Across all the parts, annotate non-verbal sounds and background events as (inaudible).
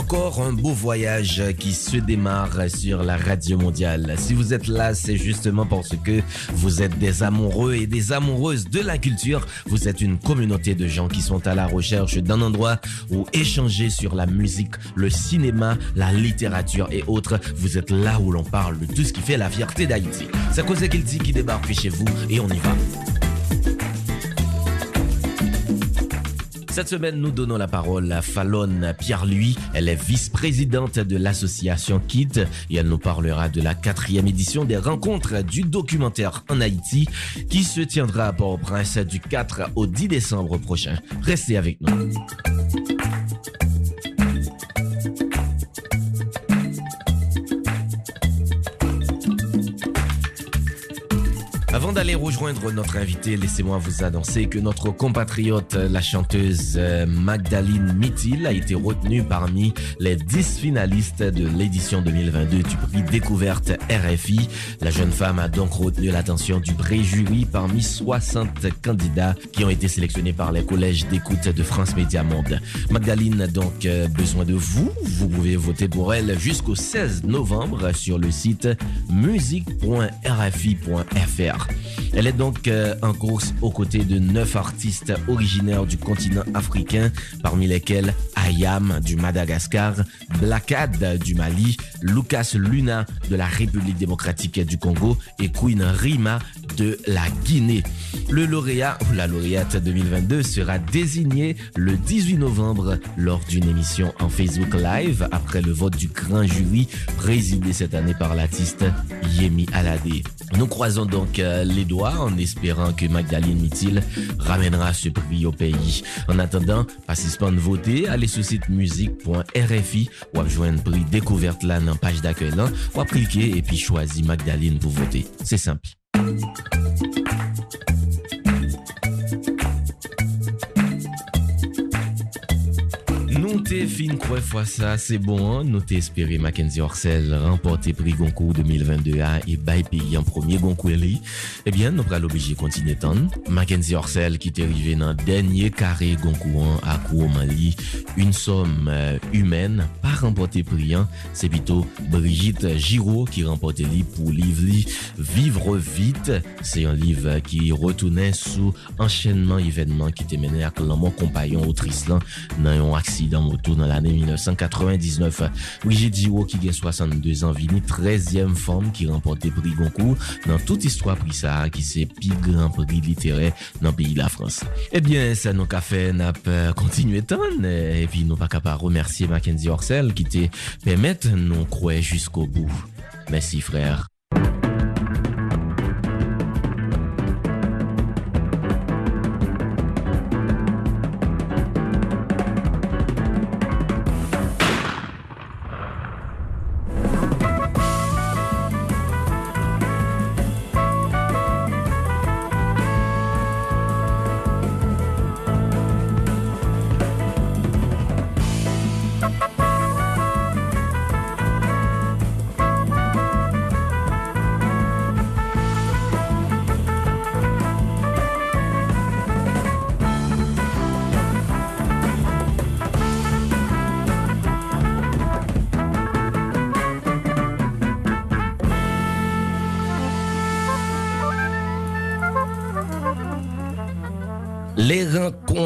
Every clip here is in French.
Encore un beau voyage qui se démarre sur la radio mondiale. Si vous êtes là, c'est justement parce que vous êtes des amoureux et des amoureuses de la culture. Vous êtes une communauté de gens qui sont à la recherche d'un endroit où échanger sur la musique, le cinéma, la littérature et autres. Vous êtes là où l'on parle de tout ce qui fait la fierté d'Haïti. C'est Cause Kilti qui débarque chez vous et on y va. Cette semaine, nous donnons la parole à Fallon Pierre-Louis. Elle est vice-présidente de l'association KIT et elle nous parlera de la quatrième édition des rencontres du documentaire en Haïti qui se tiendra à Port-au-Prince du 4 au 10 décembre prochain. Restez avec nous. Avant d'aller rejoindre notre invité, laissez-moi vous annoncer que notre compatriote, la chanteuse euh, Magdalene Mittil, a été retenue parmi les 10 finalistes de l'édition 2022 du prix Découverte RFI. La jeune femme a donc retenu l'attention du pré-jury parmi 60 candidats qui ont été sélectionnés par les collèges d'écoute de France Média Monde. Magdalene a donc euh, besoin de vous. Vous pouvez voter pour elle jusqu'au 16 novembre sur le site musique.rfi.fr. Elle est donc euh, en course aux côtés de neuf artistes originaires du continent africain, parmi lesquels Ayam du Madagascar, Blacad du Mali, Lucas Luna de la République démocratique du Congo et Queen Rima de la Guinée. Le lauréat ou la lauréate 2022 sera désigné le 18 novembre lors d'une émission en Facebook Live après le vote du grand jury présidé cette année par l'artiste Yemi Alade. Nous croisons donc euh, les doigts en espérant que Magdalene Mittil ramènera ce prix au pays. En attendant, participant de voter, allez sur site musique.rfi ou joindre prix découverte là dans page d'accueil là, ou cliquer et puis choisir Magdalene pour voter. C'est simple. T'es fin quoi fois ça, c'est bon, hein? nous t'es espéré Mackenzie Orsel remporter prix Goncourt 2022 à et bail pays en premier Goncourt li. Eh bien, nous pral obligé continuer tant. Mackenzie Orsel qui t'est arrivé dans dernier carré Goncourt à Mali, une somme euh, humaine, pas remporté prix, hein? c'est plutôt Brigitte Giraud qui remportait li pour livre li Vivre vite. C'est un livre qui retournait sous enchaînement événement qui était mené à l'amour compagnon autrice là dans un accident moto dans l'année 1999. Brigitte Giraud qui a 62 ans, vini 13e femme qui remportait prix Goncourt dans toute histoire prix ça qui c'est plus grand prix littéraire dans le pays de la France. Eh bien, ça nous a fait n'a pas continué tant et puis nous pas capable remercier Mackenzie Orsel qui te permettre nous croire jusqu'au bout. Merci frère.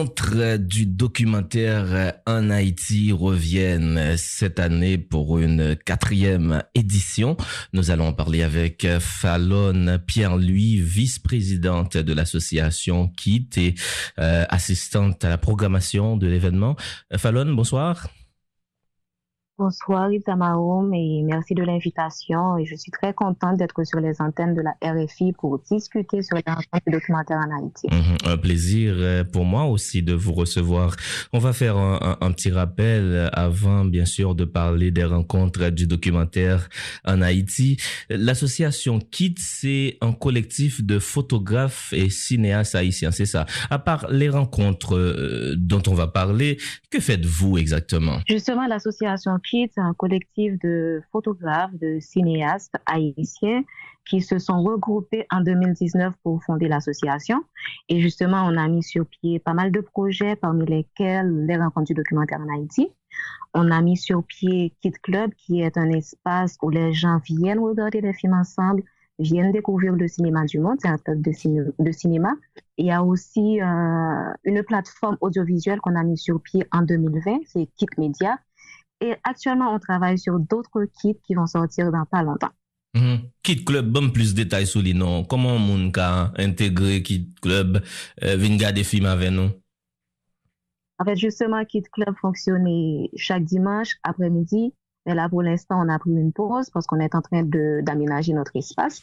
Rencontres du documentaire en Haïti reviennent cette année pour une quatrième édition. Nous allons parler avec Fallon Pierre-Louis, vice-présidente de l'association KIT et euh, assistante à la programmation de l'événement. Fallon, bonsoir. Bonsoir Isamaoum et merci de l'invitation. Et je suis très contente d'être sur les antennes de la RFI pour discuter sur les rencontres documentaires en Haïti. Mhm. un plaisir euh, pour moi aussi de vous recevoir. On va faire un, petit rappel avant, bien sûr, de parler des rencontres du documentaire en Haïti. L'association KIT, c'est un collectif de photographes et cinéastes haïtiens, c'est ça. À part les rencontres euh, dont on va parler, que faites-vous exactement? Justement, l'association c'est un collectif de photographes, de cinéastes haïtiens qui se sont regroupés en 2019 pour fonder l'association. Et justement, on a mis sur pied pas mal de projets, parmi lesquels les rencontres du documentaire en Haïti. On a mis sur pied Kid Club, qui est un espace où les gens viennent regarder des films ensemble, viennent découvrir le cinéma du monde, c'est un club de, cinéma. Il y a aussi euh, une plateforme audiovisuelle qu'on a mis sur pied en 2020, c'est Kid Media, et actuellement, on travaille sur d'autres kits qui vont sortir dans pas longtemps. Mhm. Kit Club, bon plus de détails sur les noms. Comment on peut intégrer Kit Club, euh, venir des films avec nous? En fait, justement, Kit Club fonctionnait chaque dimanche après-midi mais là, pour l'instant, on a pris une pause parce qu'on est en train d'aménager notre espace.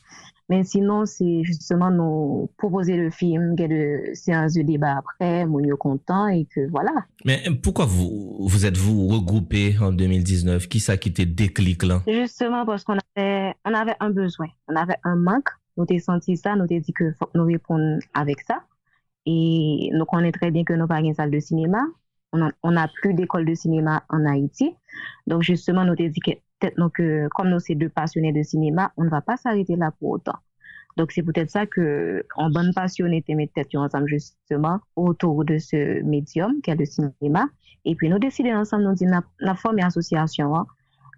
Mais sinon, c'est justement nous proposer le film, qu'il y ait de séances de débat après, mon content et que voilà. Mais pourquoi vous, vous êtes-vous regroupé en 2019? Qui ça qui était déclic là? Justement parce qu'on avait, on avait un besoin, on avait un manque. Nous avons senti ça, nous avons dit que faut nous répondre avec ça. Et nous connaissons très bien que nous n'avons pas une salle de cinéma on n'a plus d'école de cinéma en Haïti. Donc, justement, nous dit que comme nous sommes deux passionnés de cinéma, on ne va pas s'arrêter là pour autant. Donc, c'est peut-être ça que, en bonne passionnée, nous têtes ensemble justement autour de ce médium qu'est le cinéma. Et puis, nous décidons ensemble, nous disons, la, association, hein,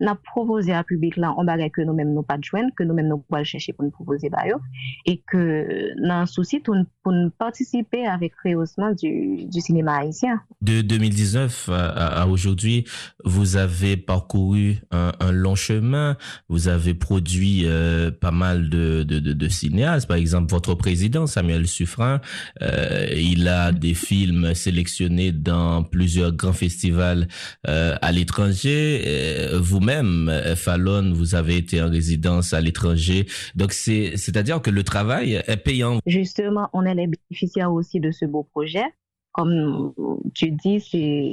n'a proposé à public là bagay que nous-mêmes nous pas de joindre que nous-mêmes nous pouvons chercher pour nous proposer d'ailleurs et que dans souci pour, nous participer avec rehaussement du, du cinéma haïtien. De 2019 à, aujourd'hui, vous avez parcouru un, long chemin, vous avez produit euh, pas mal de, de, cinéastes, par exemple votre président Samuel Suffren, euh, il a des films sélectionnés dans plusieurs grands festivals euh, à l'étranger. vous même euh, Fallon, vous avez été en résidence à l'étranger. Donc, c'est, c'est-à-dire que le travail est payant. Justement, on est les bénéficiaires aussi de ce beau projet. Comme tu dis,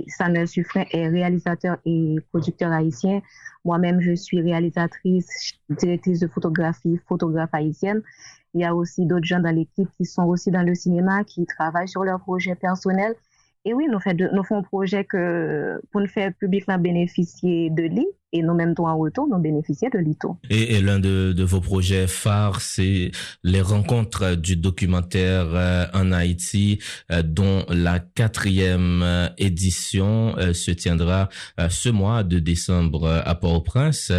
Samuel Suffren est réalisateur et producteur haïtien. Moi-même, je suis réalisatrice, directrice de photographie, photographe haïtienne. Il y a aussi d'autres gens dans l'équipe qui sont aussi dans le cinéma, qui travaillent sur leurs projets personnels. Et oui, nous faisons un projet que, pour nous faire publiquement bénéficier de lui et nous-mêmes, en retour, nous bénéficier de l'ITO. Et, l'un de, de, vos projets phares, c'est les rencontres du documentaire euh, en Haïti, euh, dont la quatrième euh, édition se tiendra ce mois de décembre à Port-au-Prince.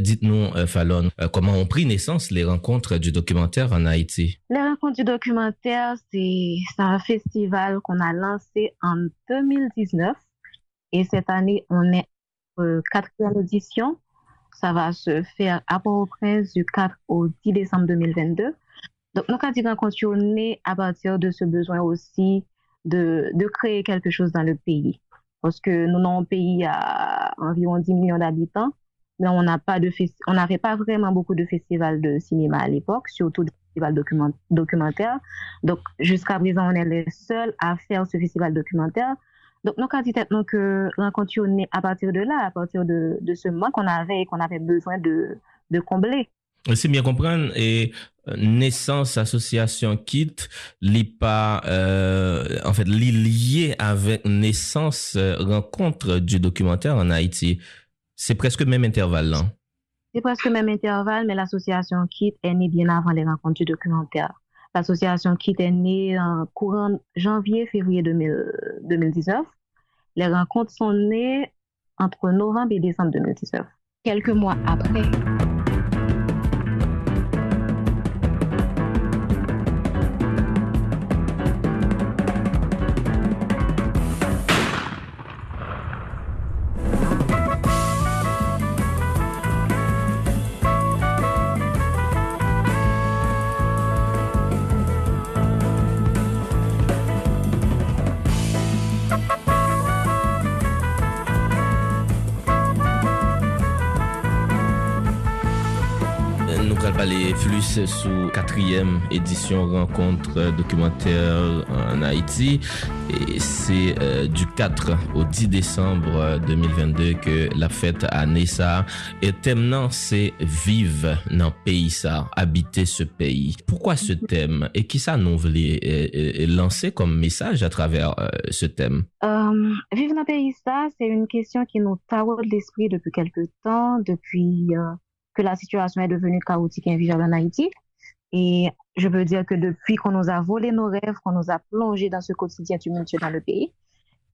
Dites-nous, Fallon, comment ont pris naissance les rencontres du documentaire en Haïti? Les rencontres du documentaire, c'est un festival qu'on a lancé en 2019. Et cette année, on est quatrième édition. Ça va se faire à Port-au-Prince du 4 au 10 décembre 2022. Donc, nous avons continué à partir de ce besoin aussi de, créer quelque chose dans le pays. Parce que nous avons un pays à environ 10 millions d'habitants, mais on n'a pas n'avait pas vraiment beaucoup de festivals de cinéma à l'époque, surtout des festivals documentaires. Donc, jusqu'à présent, on est les seuls à faire ce festival documentaire. Donc, nous avons dit que rencontre à partir de là, à partir de, de ce manque qu'on avait et qu'on avait besoin de, de combler. C'est bien comprendre. Et euh, naissance association kit, li pas euh, en fait li lié avec naissance euh, rencontre du documentaire en Haïti. C'est presque le même intervalle là. C'est presque le même intervalle, mais l'association KIT est née bien avant les rencontres du documentaire. L'association KIT est née en courant janvier-février 2019. Les rencontres sont nées entre novembre et décembre 2019. Quelques mois après, parler plus sous quatrième édition rencontre documentaire en Haïti. Et c'est euh, du 4 au 10 décembre 2022 que la fête à Nessa. Et thème c'est vivre dans pays ça, habiter ce pays. Pourquoi ce thème? Et qui ça nous voulait euh, euh, lancer comme message à travers ce thème? vivre dans le pays ça, c'est une question qui nous taraude l'esprit depuis quelques temps, depuis que la situation est devenue chaotique et invivable en Haïti. Et je veux dire que depuis qu'on nous a volé nos rêves, qu'on nous a plongé dans ce quotidien tumultueux dans le pays,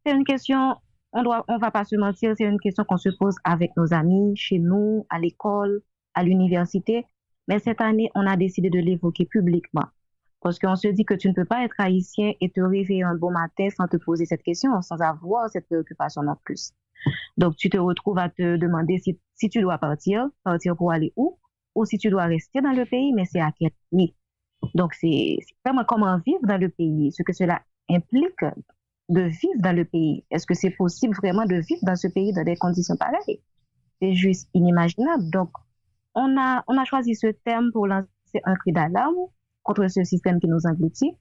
c'est une question, on doit, on va pas se mentir, c'est une question qu'on se pose avec nos amis, chez nous, à l'école, à l'université. Mais cette année, on a décidé de l'évoquer publiquement. Parce qu'on se dit que tu ne peux pas être haïtien et te réveiller un bon matin sans te poser cette question, sans avoir cette préoccupation en plus. Donc, tu te retrouves à te demander si, si tu dois partir, partir pour aller où, ou si tu dois rester dans le pays, mais c'est à quel prix? Donc, c'est vraiment comment vivre dans le pays, ce que cela implique de vivre dans le pays. Est-ce que c'est possible vraiment de vivre dans ce pays dans des conditions pareilles? C'est juste inimaginable. Donc, on a, on a choisi ce thème pour lancer un cri d'alarme contre ce système qui nous engloutit.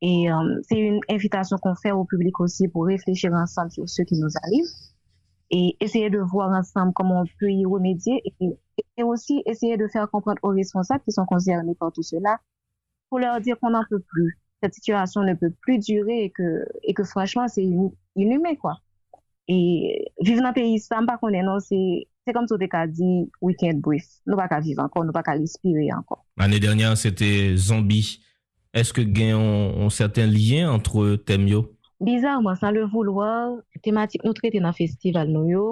Et euh, c'est une invitation qu'on fait au public aussi pour réfléchir ensemble sur ce qui nous arrive et essayer de voir ensemble comment on peut y remédier et, aussi essayer de faire comprendre aux responsables qui sont concernés par tout cela pour leur dire qu'on n'en peut plus. Cette situation ne peut plus durer et que, et que franchement, c'est inhumain, quoi. Et vivre dans un pays sans pas est, non, c'est, c'est comme tout le dit, week-end brief. Nous pas qu'à vivre encore, nous pas qu'à respirer encore. L'année dernière, c'était Zombie. Est-ce que y a un certain lien entre Temio? Bizarman, san le vouloir, tematik nou trete nan festival nou yo,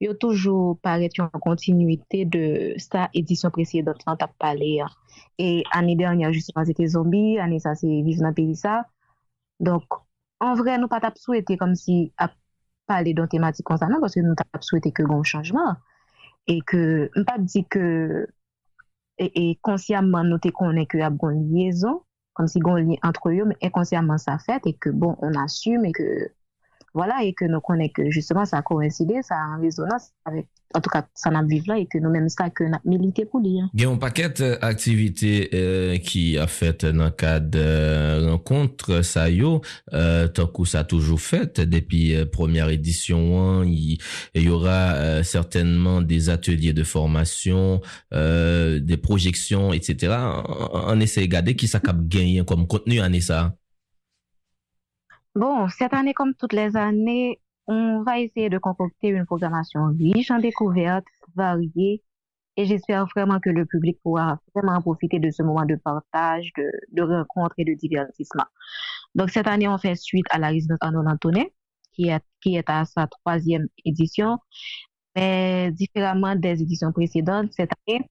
yo toujou paret yon kontinuité de sa edisyon presye dot lan tap pale ya. E ane dernya, justement, se te zombi, ane sa se vive nan perisa. Donk, an vre nou pa tap souwete kom si ap pale don tematik konsan nan, koske nou tap souwete ke goun chanjman. E ke, m pa di ke, e, e konsyaman nou te konen ke ap goun liyezon, kom si gon li antre yo, men ekonsyamman sa fet, e ke bon, on asume, e ke voilà, et que nous connaissons que justement ça a coïncidé, ça a un résonance avec, en tout cas, ça n'a vivre là et que nous même ça que nous milité pour lui. Il y a un paquet d'activités euh, qui a fait dans le cadre de rencontre, ça y euh, tant que ça a toujours fait depuis euh, première édition, il, y aura euh, certainement des ateliers de formation, euh, des projections, etc. On, essaie de regarder qui ça a gagné comme contenu en ça. Bon, cette année, comme toutes les années, on va essayer de concocter une programmation riche en découvertes, variée, et j'espère vraiment que le public pourra vraiment profiter de ce moment de partage, de, de rencontre et de divertissement. Donc, cette année, on fait suite à la résidence Arnaud Antonet, qui est, qui est à sa troisième édition. Mais différemment des éditions précédentes, cette année,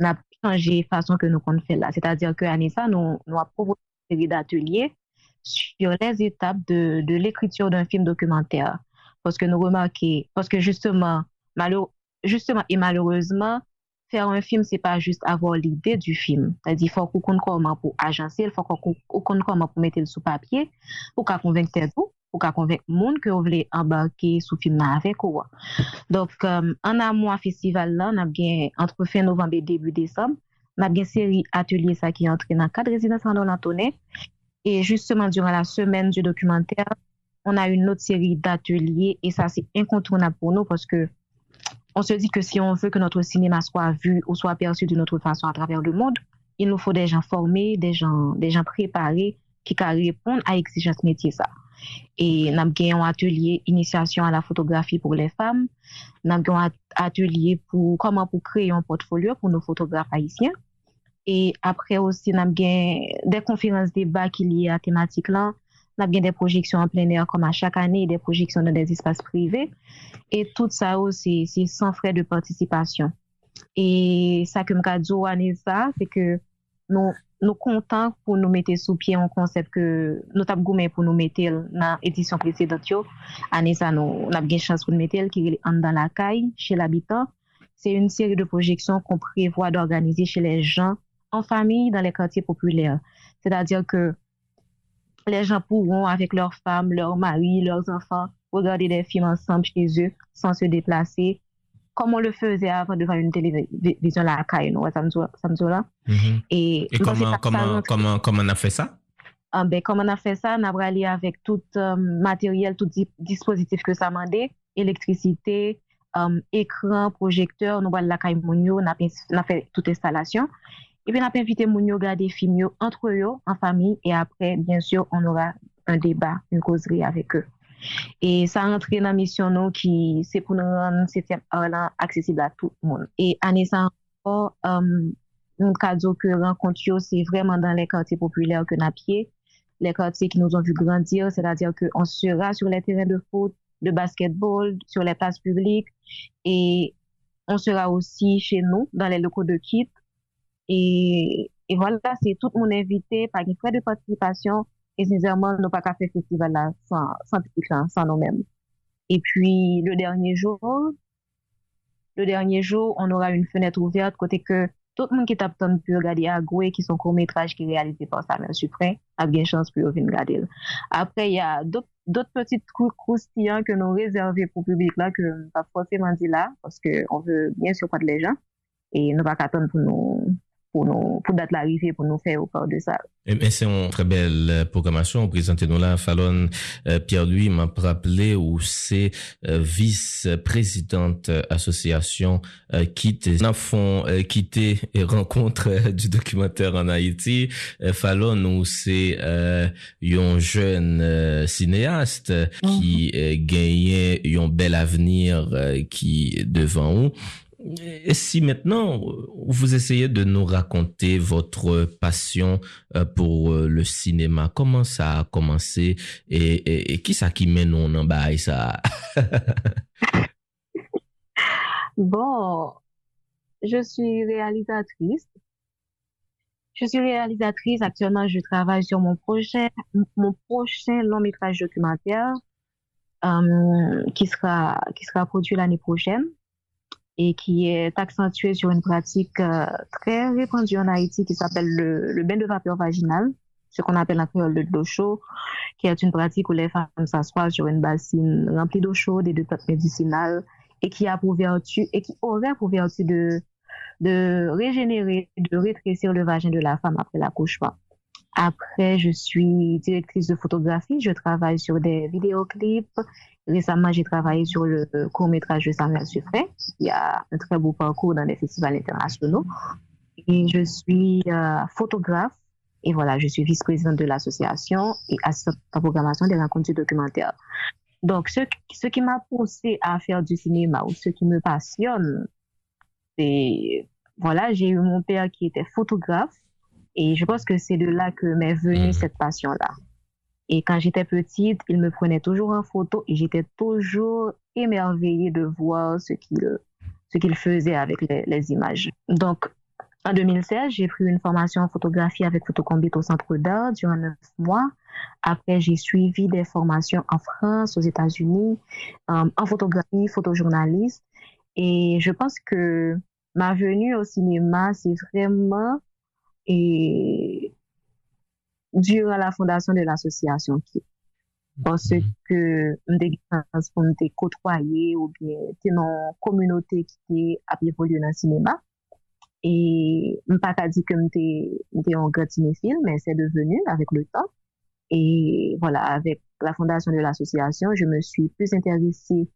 on a changé la façon que nous comptons faire là. C'est-à-dire que ça, nous, nous avons proposé une série d'ateliers sur les étapes de, de l'écriture d'un film documentaire. Parce que nous remarquons, parce que justement, justement et malheureusement, faire un film, c'est pas juste avoir l'idée du film. C'est-à-dire, il faut qu'on comment pour agencer, il faut qu'on comment pour mettre le sous papier, pour qu'on convainque tes vous, pour qu'on convainque le monde que vous voulez embarquer sous film avec vous. Donc, euh, en amont à festival là, on a bien, entre fin novembre et début décembre, on a bien série atelier ça qui est entré dans le cadre résidence en Dolantonnet, Et justement, durant la semaine du documentaire, on a une autre série d'ateliers et ça, c'est incontournable pour nous parce que on se dit que si on veut que notre cinéma soit vu ou soit perçu d'une autre façon à travers le monde, il nous faut des gens formés, des gens, des gens préparés qui peuvent à l'exigence métier ça. Et nous avons un atelier initiation à la photographie pour les femmes. Nous avons un atelier pour comment pour créer un portfolio pour nos photographes haïtiens. E apre osi nan gen de konferans deba ki li a tematik lan, nan gen de projeksyon an plener kom a chak ane, de projeksyon nan des espas prive, e tout sa ou se san fre de participasyon. E sa ke mka djo ane sa, se ke nou, nou kontan pou nou mette sou pie an konsep ke nou tap goumen pou nou mette nan edisyon presedant yo, ane sa nou nan gen chans pou nou mette ki an dan la kay, che l'habitant, se yon seri de projeksyon kon prevoa d'organize che les jan en famille dans les quartiers populaires. C'est-à-dire que les gens pourront, avec leurs femmes, leurs maris, leurs enfants, regarder des films ensemble chez eux sans se déplacer, comme on le faisait avant devant une télévision la caille, nous, là. Mm-hmm. Et, comment, comment, comment, comment on a fait ça? Ah, ben, comment on a fait ça? On a bralé avec tout euh, matériel, tout dispositif que ça demandait, électricité, euh, écran, projecteur, nous la caille on a fait toute installation. Et puis, on a invité Mounio à regarder des films entre eux, en famille, et après, bien sûr, on aura un débat, une causerie avec eux. Et ça a entré dans la mission nous qui c'est pour nous rendre cette accessible à tout le monde. Et année ça encore, euh, un cadeau que rencontre c'est vraiment dans les quartiers populaires que n'a pied, les quartiers qui nous ont vu grandir, c'est-à-dire qu'on sera sur les terrains de foot, de basketball, sur les places publiques et on sera aussi chez nous dans les locaux de kit. Et, voilà, c'est tout le monde invité par une frais de participation et sincèrement, nous pas qu'à faire festival là sans, sans, sans nous-mêmes. Et puis, le dernier jour, le dernier jour, on aura une fenêtre ouverte côté que tout le monde qui tape tant pu regarder Agoué, qui sont court-métrage qui est réalisé par Samuel Suprême, a bien chance pour venir regarder. Après, il y a d'autres petites croustillants que nous réservés pour le public là, que pas forcément dit là, parce que on veut bien sûr pas de les gens. Et nous pas qu'attendre pour nous, pour nous, pour date l'arrivée, pour nous faire au corps de ça. Et, c'est une très belle euh, programmation. Présenté nous là, Fallon euh, Pierre-Louis m'a rappelé où c'est euh, vice-présidente association euh, quitte, fond quitter et (laughs) rencontre du documentaire en Haïti. Fallon où c'est un jeune cinéaste qui gagnait un bel avenir qui devant nous. Et si maintenant vous essayez de nous raconter votre passion euh, pour euh, le cinéma, comment ça a commencé et, qui ça qui mène en bas ça? (laughs) Bon, je suis réalisatrice. Je suis réalisatrice. Actuellement, je travaille sur mon projet, mon prochain long métrage documentaire euh, qui sera qui sera produit l'année prochaine et qui est accentué sur une pratique euh, très répandue en Haïti qui s'appelle le, le, bain de vapeur vaginale, ce qu'on appelle en créole le d'eau chaud, qui est une pratique où les femmes s'assoient sur une bassine remplie d'eau chaude et de plantes médicinales et qui a pour vertu et qui aurait pour vertu de de régénérer, de rétrécir le vagin de la femme après l'accouchement. Après, je suis directrice de photographie. Je travaille sur des vidéoclips. Récemment, j'ai travaillé sur le court-métrage de Samuel. Il y a un très beau parcours dans les festivals internationaux. Et je suis euh, photographe. Et voilà, je suis vice-présidente de l'association et assistante la programmation des rencontres du documentaire. Donc, ce, ce qui m'a poussé à faire du cinéma ou ce qui me passionne, c'est, voilà, j'ai eu mon père qui était photographe et je pense que c'est de là que m'est venue mm. cette passion-là. Et quand j'étais petite, il me prenait toujours en photo et j'étais toujours émerveillée de voir ce qu'il ce qu'il faisait avec les, images. Donc, en 2016, j'ai pris une formation en photographie avec Photocombit au Centre d'Art durant neuf mois. Après, j'ai suivi des formations en France, aux États-Unis, euh, en photographie, photojournaliste. Et je pense que ma venue au cinéma, c'est vraiment et durant la fondation de l'association ki. Ponsè ke mdè gitans pou mdè kotwaye ou bien tenon kominote ki te ap evolye nan sinema. E mpa ta di ke mdè an gratine film, men se devenu avèk le top. Et voilà, avèk la fondation de l'association, je me suis plus intéressée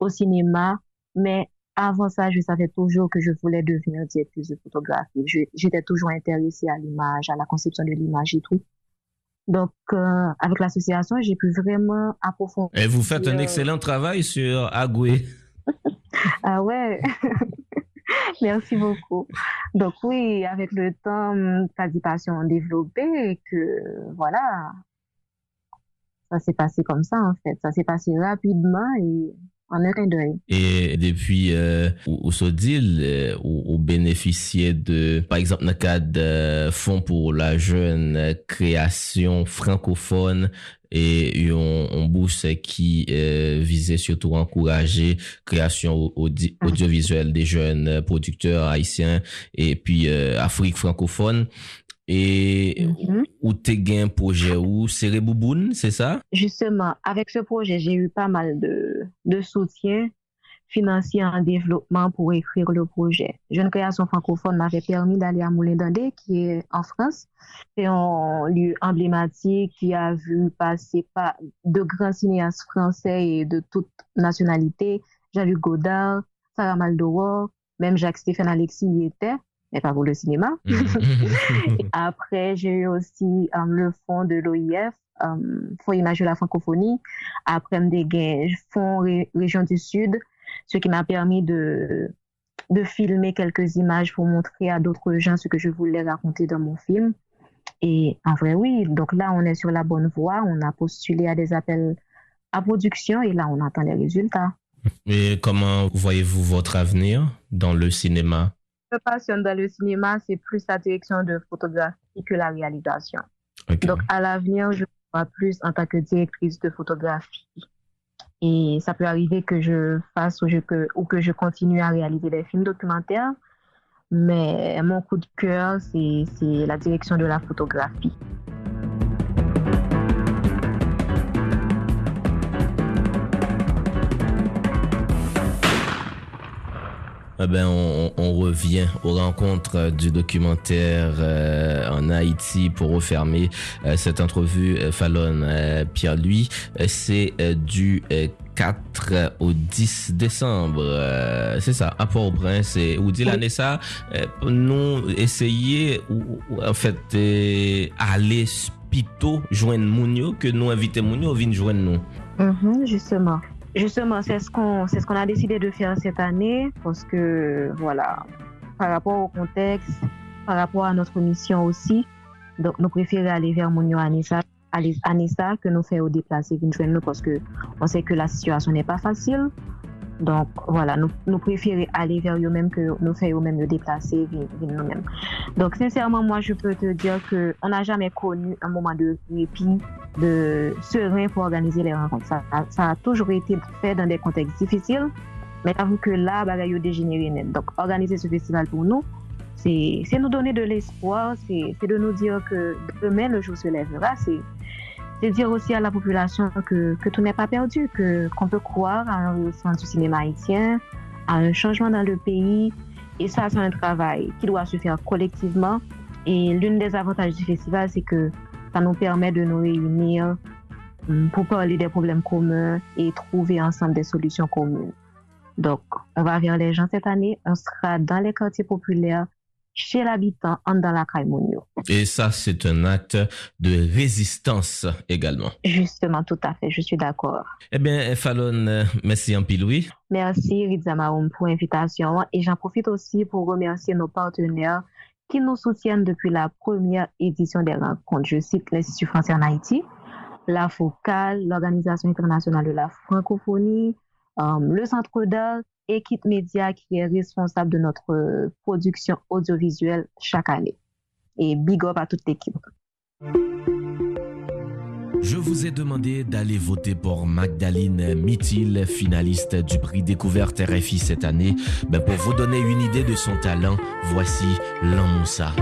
au sinema, men avant ça, je savais toujours que je voulais devenir directrice de photographie. J'étais toujours intéressée à l'image, à la conception de l'image et tout. Donc, euh, avec l'association, j'ai pu vraiment approfondir. Et vous faites un excellent travail sur Agoué. (laughs) ah ouais. (laughs) Merci beaucoup. Donc oui, avec le temps, ta passion a développé et que voilà, ça s'est passé comme ça en fait. Ça s'est passé rapidement et et depuis, euh, au Sodil, euh, bénéficier de, par exemple, dans le cadre de fonds pour la jeune création francophone et une bourse qui euh, visait surtout à encourager création audiovisuelle des jeunes producteurs haïtiens et puis euh, Afrique francophone. Et mm-hmm. où t'es un projet où? C'est c'est ça? Justement, avec ce projet, j'ai eu pas mal de, de soutien financier en développement pour écrire le projet. Jeune création francophone m'avait permis d'aller à Moulin d'Andé, qui est en France. C'est un lieu emblématique qui a vu passer pas de grands cinéastes français et de toute nationalité. Jean-Luc Godard, Sarah Maldoror, même Jacques-Stéphane Alexis y était, mais pas pour le cinéma. (laughs) Après, j'ai eu aussi euh, le fonds de l'OIF, euh, Fonds Image de la francophonie. Après, des fonds Région du Sud, ce qui m'a permis de, de filmer quelques images pour montrer à d'autres gens ce que je voulais raconter dans mon film. Et en vrai, oui, donc là, on est sur la bonne voie. On a postulé à des appels à production et là, on attend les résultats. Et comment voyez-vous votre avenir dans le cinéma? Me passionne dans le cinéma, c'est plus la direction de photographie que la réalisation. Donc, à l'avenir, je vois plus en tant que directrice de photographie. Et ça peut arriver que je fasse ou, que, ou que je continue à réaliser des films documentaires. Mais mon coup de cœur, c'est la direction de la photographie. Eh ben, on, revient aux rencontres du documentaire euh, en Haïti pour refermer euh, cette entrevue. Euh, Fallon Pierre-Louis, c'est du 4 au 10 décembre. c'est ça, à Port-au-Prince. Et vous l'année ça, nous essayer, ou, en fait, aller plutôt joindre Mounio que nous inviter Mounio vienne joindre nous. Mm-hmm, justement. Justement, c'est ce qu'on ce qu'on a décidé de faire cette année parce que voilà, par rapport au contexte, par rapport à notre mission aussi, donc nous préférons aller vers Mounio Anissa, Anissa que nous faire déplacer nous parce que on sait que la situation n'est pas facile. Donc voilà, nous, préférons aller vers eux-mêmes que nous faire eux-mêmes nous déplacer vers nous-mêmes. Donc sincèrement, moi je peux te dire que on n'a jamais connu un moment de répit, de serein pour organiser les rencontres. Ça, ça a toujours été fait dans des contextes difficiles, mais j'avoue que là, bagaille dégénéré net. Donc organiser ce festival pour nous, c'est nous donner de l'espoir, c'est de nous dire que demain le jour se lèvera, c'est c'est dire aussi à la population que, tout n'est pas perdu, que qu'on peut croire à un ressenti du cinéma haïtien, à un changement dans le pays. Et ça, c'est un travail qui doit se faire collectivement. Et l'une des avantages du festival, c'est que ça nous permet de nous réunir hum, pour parler des problèmes communs et trouver ensemble des solutions communes. Donc, on va vers les gens cette année. On sera dans les quartiers populaires chez l'habitant en dans la Caïmonio. Et ça, c'est un acte de résistance également. Justement, tout à fait, je suis d'accord. Eh bien, Fallon, merci un Louis. Merci Rizamaoum pour l'invitation et j'en profite aussi pour remercier nos partenaires qui nous soutiennent depuis la première édition des rencontres. Je cite l'Institut français en Haïti, la FOCAL, l'Organisation internationale de la francophonie, euh, le Centre d'art équipe média qui est responsable de notre euh, production audiovisuelle chaque année. Et big up à toute l'équipe. Je vous ai demandé d'aller voter pour Magdalene Mithil, finaliste du prix découverte RFI cette année. Ben pour vous donner une idée de son talent, voici L'Amoussa.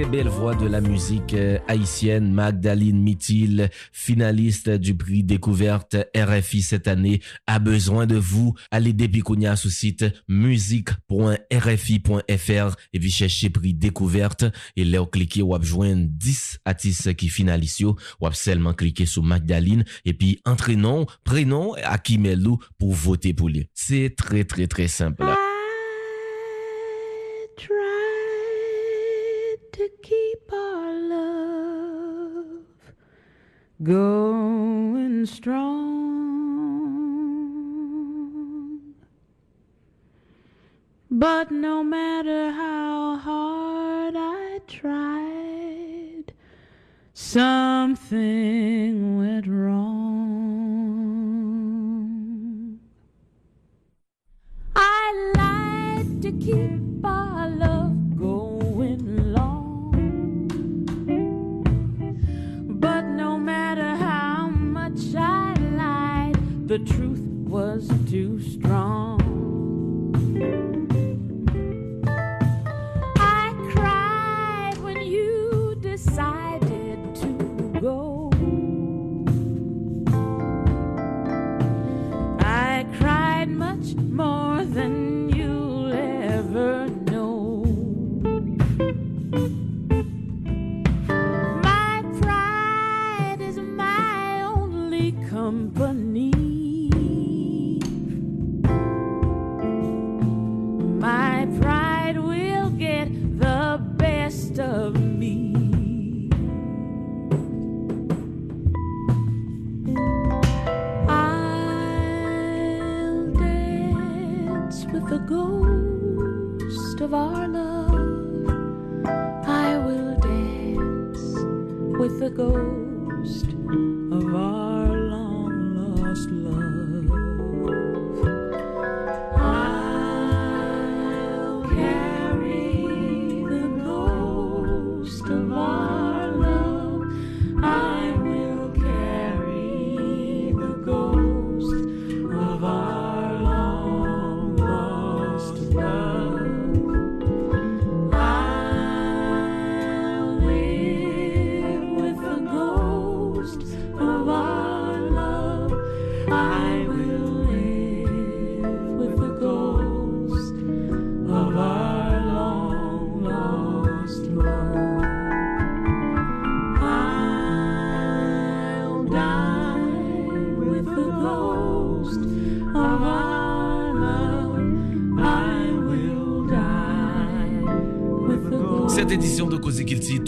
Très belle voix de la musique euh, haïtienne, Magdalene Mithil, finaliste du prix découverte RFI cette année, a besoin de vous. Allez depuis sur site musique.rfi.fr et puis chercher prix découverte et là, cliquez ou joindre 10 artistes qui finalisent ou seulement cliquer sur Magdalene et puis entraînons, prénom à Kimelou pour voter pour lui. C'est très très très simple. Going strong. But no matter how hard I tried, something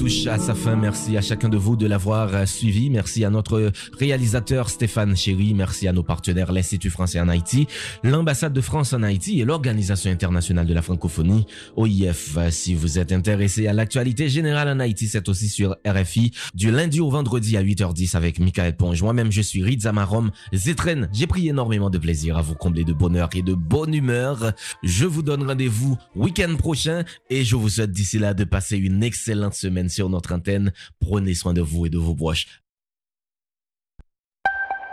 touche à sa fin. Merci à chacun de vous de l'avoir euh, suivi. Merci à notre réalisateur Stéphane Chéry. Merci à nos partenaires, l'Institut français en Haïti, l'ambassade de France en Haïti et l'Organisation internationale de la francophonie, OIF. Si vous êtes intéressé à l'actualité générale en Haïti, c'est aussi sur RFI du lundi au vendredi à 8h10 avec Michael Ponge. Moi-même, je suis Rizza Marom Zetren. J'ai pris énormément de plaisir à vous combler de bonheur et de bonne humeur. Je vous donne rendez-vous week-end prochain et je vous souhaite d'ici là de passer une excellente semaine sur notre antenne. Prenez soin de vous et de vos proches.